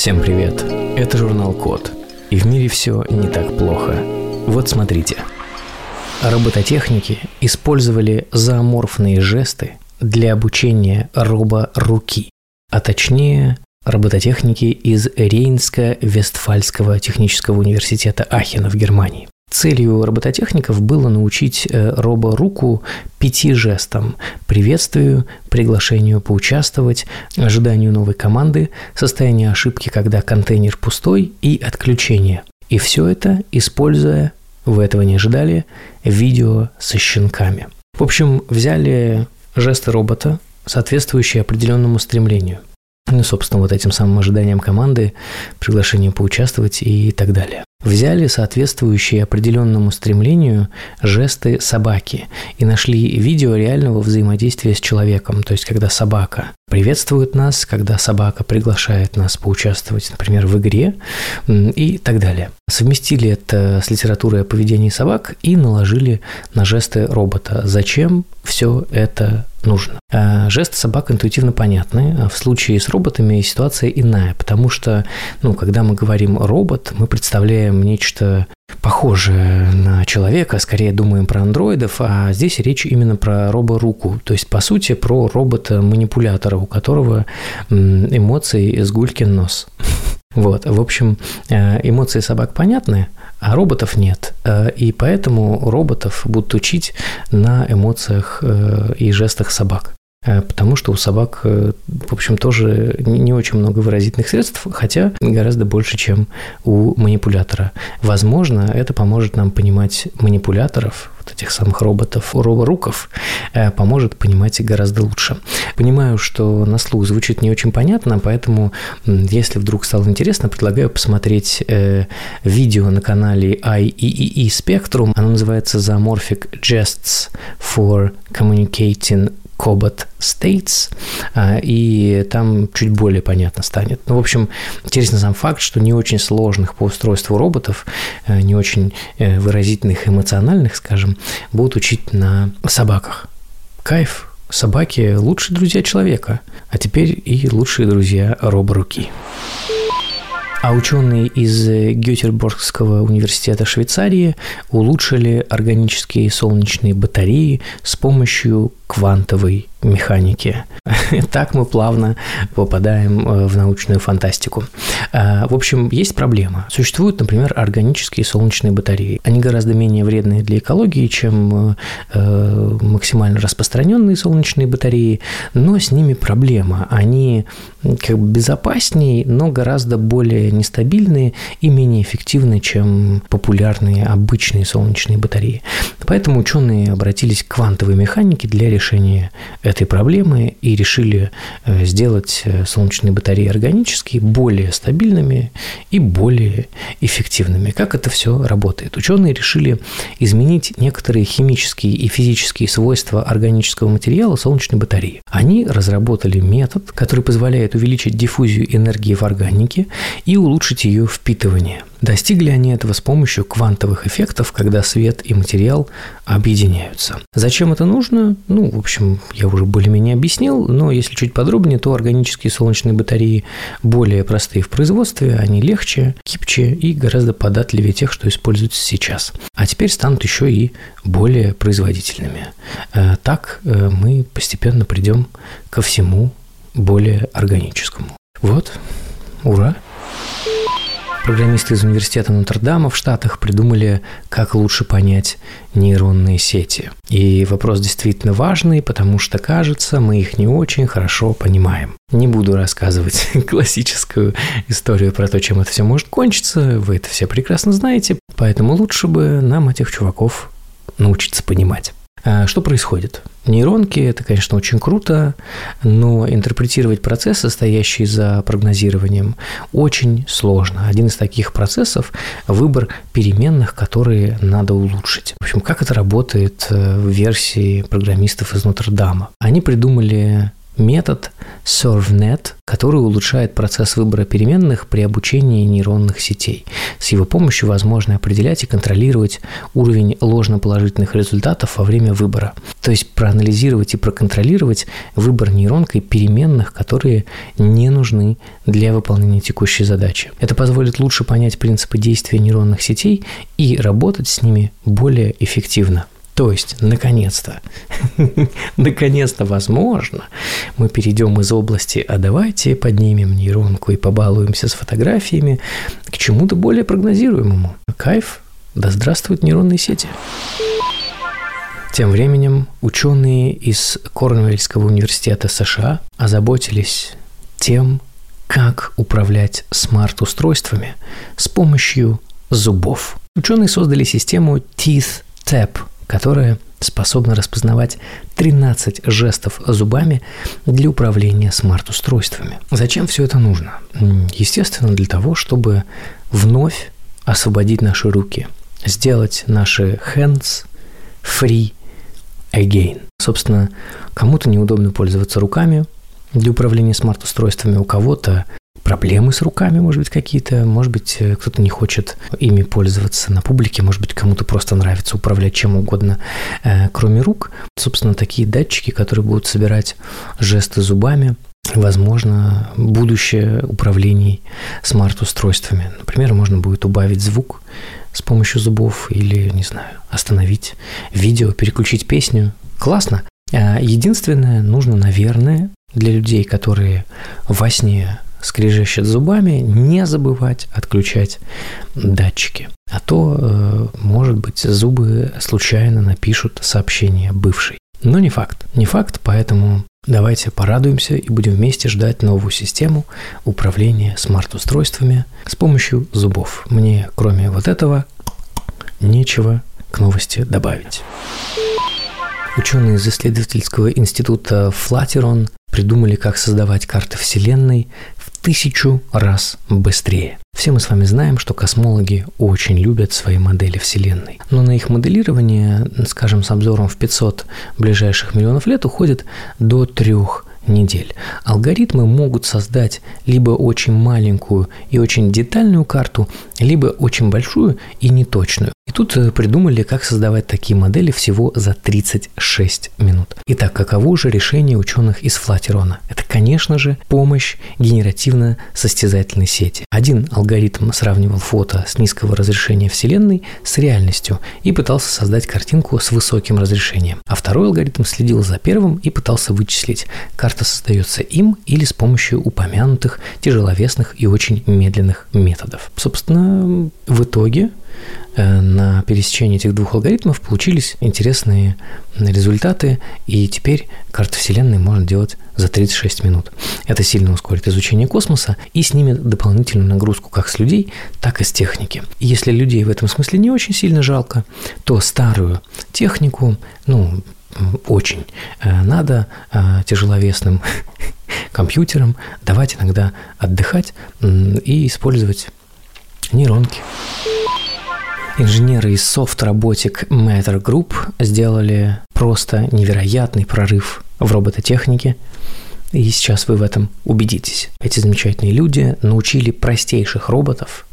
Всем привет! Это журнал Код. И в мире все не так плохо. Вот смотрите. Робототехники использовали зооморфные жесты для обучения робо-руки, а точнее робототехники из Рейнско-Вестфальского технического университета Ахена в Германии. Целью робототехников было научить э, робо-руку пяти жестам – приветствию, приглашению поучаствовать, ожиданию новой команды, состоянию ошибки, когда контейнер пустой и отключение. И все это, используя, вы этого не ожидали, видео со щенками. В общем, взяли жесты робота, соответствующие определенному стремлению. Ну, собственно, вот этим самым ожиданием команды, приглашением поучаствовать и так далее взяли соответствующие определенному стремлению жесты собаки и нашли видео реального взаимодействия с человеком, то есть когда собака приветствует нас, когда собака приглашает нас поучаствовать, например, в игре и так далее. Совместили это с литературой о поведении собак и наложили на жесты робота. Зачем все это нужно? А, жесты собак интуитивно понятны. А в случае с роботами ситуация иная, потому что, ну, когда мы говорим робот, мы представляем представляем нечто похожее на человека, скорее думаем про андроидов, а здесь речь именно про роборуку, то есть, по сути, про робота-манипулятора, у которого эмоции с гулькин нос. Вот, в общем, э, эмоции собак понятны, а роботов нет. Э, и поэтому роботов будут учить на эмоциях э, и жестах собак. Э, потому что у собак, в общем, тоже не очень много выразительных средств, хотя гораздо больше, чем у манипулятора. Возможно, это поможет нам понимать манипуляторов, вот этих самых роботов, роборуков, э, поможет понимать их гораздо лучше. Понимаю, что на слух звучит не очень понятно, поэтому, если вдруг стало интересно, предлагаю посмотреть видео на канале IEEE Spectrum. Оно называется Zoomorphic Gests for Communicating Cobot States, а, и там чуть более понятно станет. Ну, в общем, интересно сам факт, что не очень сложных по устройству роботов, э, не очень э, выразительных, эмоциональных, скажем, будут учить на собаках. Кайф, собаки – лучшие друзья человека, а теперь и лучшие друзья роборуки. А ученые из Гетеборгского университета Швейцарии улучшили органические солнечные батареи с помощью квантовой механики. Так мы плавно попадаем э, в научную фантастику. А, в общем, есть проблема. Существуют, например, органические солнечные батареи. Они гораздо менее вредные для экологии, чем э, максимально распространенные солнечные батареи, но с ними проблема. Они как бы безопаснее, но гораздо более нестабильные и менее эффективны, чем популярные обычные солнечные батареи. Поэтому ученые обратились к квантовой механике для решения этой проблемы и решили э, сделать э, солнечные батареи органические более стабильными и более эффективными. Как это все работает? Ученые решили изменить некоторые химические и физические свойства органического материала солнечной батареи. Они разработали метод, который позволяет увеличить диффузию энергии в органике и улучшить ее впитывание. Достигли они этого с помощью квантовых эффектов, когда свет и материал объединяются. Зачем это нужно? Ну, в общем, я уже более-менее объяснил, но если чуть подробнее, то органические солнечные батареи более простые в производстве, они легче, гибче и гораздо податливее тех, что используются сейчас. А теперь станут еще и более производительными. Э, так э, мы постепенно придем ко всему более органическому. Вот, ура! Программисты из университета Нотр-Дама в Штатах придумали, как лучше понять нейронные сети. И вопрос действительно важный, потому что, кажется, мы их не очень хорошо понимаем. Не буду рассказывать классическую историю про то, чем это все может кончиться, вы это все прекрасно знаете, поэтому лучше бы нам этих чуваков научиться понимать. А что происходит? Нейронки – это, конечно, очень круто, но интерпретировать процесс, стоящий за прогнозированием, очень сложно. Один из таких процессов – выбор переменных, которые надо улучшить. В общем, как это работает э, в версии программистов из Нотр-Дама? Они придумали метод ServeNet, который улучшает процесс выбора переменных при обучении нейронных сетей. С его помощью возможно определять и контролировать уровень ложноположительных результатов во время выбора. То есть проанализировать и проконтролировать выбор нейронкой переменных, которые не нужны для выполнения текущей задачи. Это позволит лучше понять принципы действия нейронных сетей и работать с ними более эффективно. То есть, наконец-то, наконец-то, возможно, мы перейдем из области «а давайте поднимем нейронку и побалуемся с фотографиями» к чему-то более прогнозируемому. Кайф, да здравствуют нейронные сети. Тем временем ученые из Корнуэльского университета США озаботились тем, как управлять смарт-устройствами с помощью зубов. Ученые создали систему Teeth Tap – которая способна распознавать 13 жестов зубами для управления смарт-устройствами. Зачем все это нужно? Естественно, для того, чтобы вновь освободить наши руки, сделать наши hands free again. Собственно, кому-то неудобно пользоваться руками для управления смарт-устройствами, у кого-то проблемы с руками, может быть, какие-то, может быть, э, кто-то не хочет ими пользоваться на публике, может быть, кому-то просто нравится управлять чем угодно, э, кроме рук. Собственно, такие датчики, которые будут собирать жесты зубами, возможно, будущее управлений смарт-устройствами. Например, можно будет убавить звук с помощью зубов или, не знаю, остановить видео, переключить песню. Классно. А единственное, нужно, наверное, для людей, которые во сне скрежещет зубами, не забывать отключать датчики. А то, э, может быть, зубы случайно напишут сообщение бывший. Но не факт. Не факт, поэтому давайте порадуемся и будем вместе ждать новую систему управления смарт-устройствами с помощью зубов. Мне, кроме вот этого, нечего к новости добавить. Ученые из исследовательского института Флатерон придумали, как создавать карты Вселенной тысячу раз быстрее. Все мы с вами знаем, что космологи очень любят свои модели Вселенной. Но на их моделирование, скажем, с обзором в 500 ближайших миллионов лет уходит до трех недель. Алгоритмы могут создать либо очень маленькую и очень детальную карту, либо очень большую и неточную. И тут э, придумали, как создавать такие модели всего за 36 минут. Итак, каково же решение ученых из Флатерона? Это, конечно же, помощь генеративно-состязательной сети. Один алгоритм сравнивал фото с низкого разрешения Вселенной с реальностью и пытался создать картинку с высоким разрешением. А второй алгоритм следил за первым и пытался вычислить, карта создается им или с помощью упомянутых тяжеловесных и очень медленных методов. Собственно, в итоге на пересечении этих двух алгоритмов получились интересные результаты, и теперь карты Вселенной можно делать за 36 минут. Это сильно ускорит изучение космоса и снимет дополнительную нагрузку как с людей, так и с техники. И если людей в этом смысле не очень сильно жалко, то старую технику, ну, очень э, надо э, тяжеловесным компьютерам давать иногда отдыхать и использовать нейронки. Инженеры из Soft Robotic Matter Group сделали просто невероятный прорыв в робототехнике, и сейчас вы в этом убедитесь. Эти замечательные люди научили простейших роботов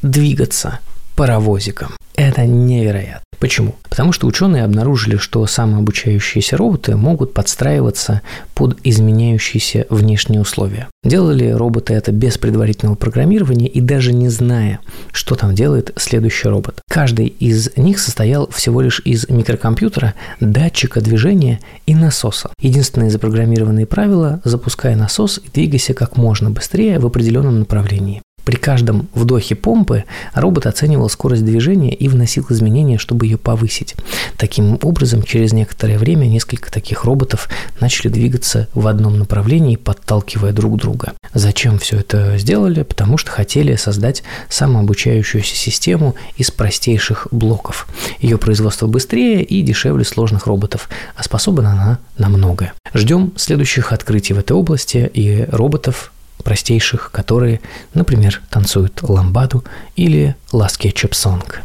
двигаться паровозиком. Это невероятно. Почему? Потому что ученые обнаружили, что самообучающиеся роботы могут подстраиваться под изменяющиеся внешние условия. Делали роботы это без предварительного программирования и даже не зная, что там делает следующий робот. Каждый из них состоял всего лишь из микрокомпьютера, датчика движения и насоса. Единственное запрограммированные правила – запускай насос и двигайся как можно быстрее в определенном направлении. При каждом вдохе помпы робот оценивал скорость движения и вносил изменения, чтобы ее повысить. Таким образом, через некоторое время несколько таких роботов начали двигаться в одном направлении, подталкивая друг друга. Зачем все это сделали? Потому что хотели создать самообучающуюся систему из простейших блоков. Ее производство быстрее и дешевле сложных роботов, а способна она на многое. Ждем следующих открытий в этой области и роботов, простейших, которые, например, танцуют ламбаду или ласки чепсонг.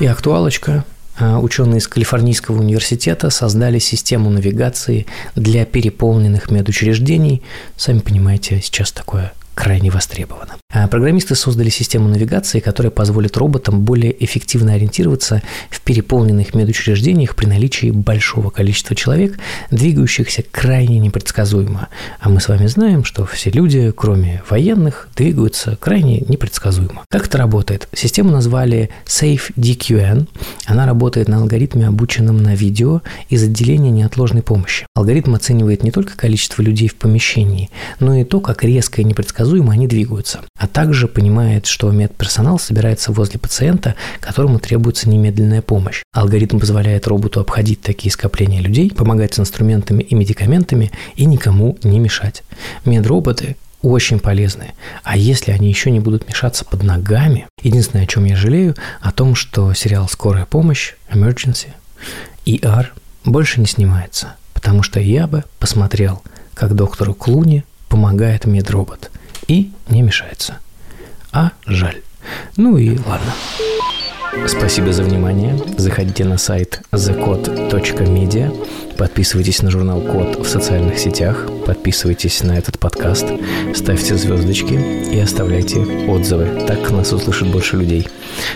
И актуалочка а, ученые из Калифорнийского университета создали систему навигации для переполненных медучреждений. Сами понимаете, сейчас такое крайне востребовано. А программисты создали систему навигации, которая позволит роботам более эффективно ориентироваться в переполненных медучреждениях при наличии большого количества человек, двигающихся крайне непредсказуемо. А мы с вами знаем, что все люди, кроме военных, двигаются крайне непредсказуемо. Как это работает? Систему назвали SafeDQN. Она работает на алгоритме, обученном на видео из отделения неотложной помощи. Алгоритм оценивает не только количество людей в помещении, но и то, как резко и непредсказуемо предсказуемо они двигаются, а также понимает, что медперсонал собирается возле пациента, которому требуется немедленная помощь. Алгоритм позволяет роботу обходить такие скопления людей, помогать с инструментами и медикаментами и никому не мешать. Медроботы очень полезны. А если они еще не будут мешаться под ногами, единственное, о чем я жалею, о том, что сериал «Скорая помощь», «Emergency», ER больше не снимается, потому что я бы посмотрел, как доктору Клуни помогает медробот и не мешается. А жаль. Ну и ладно. Спасибо за внимание. Заходите на сайт thecode.media. Подписывайтесь на журнал Код в социальных сетях. Подписывайтесь на этот подкаст. Ставьте звездочки и оставляйте отзывы. Так нас услышит больше людей.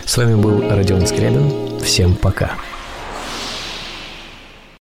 С вами был Родион Скрябин. Всем пока.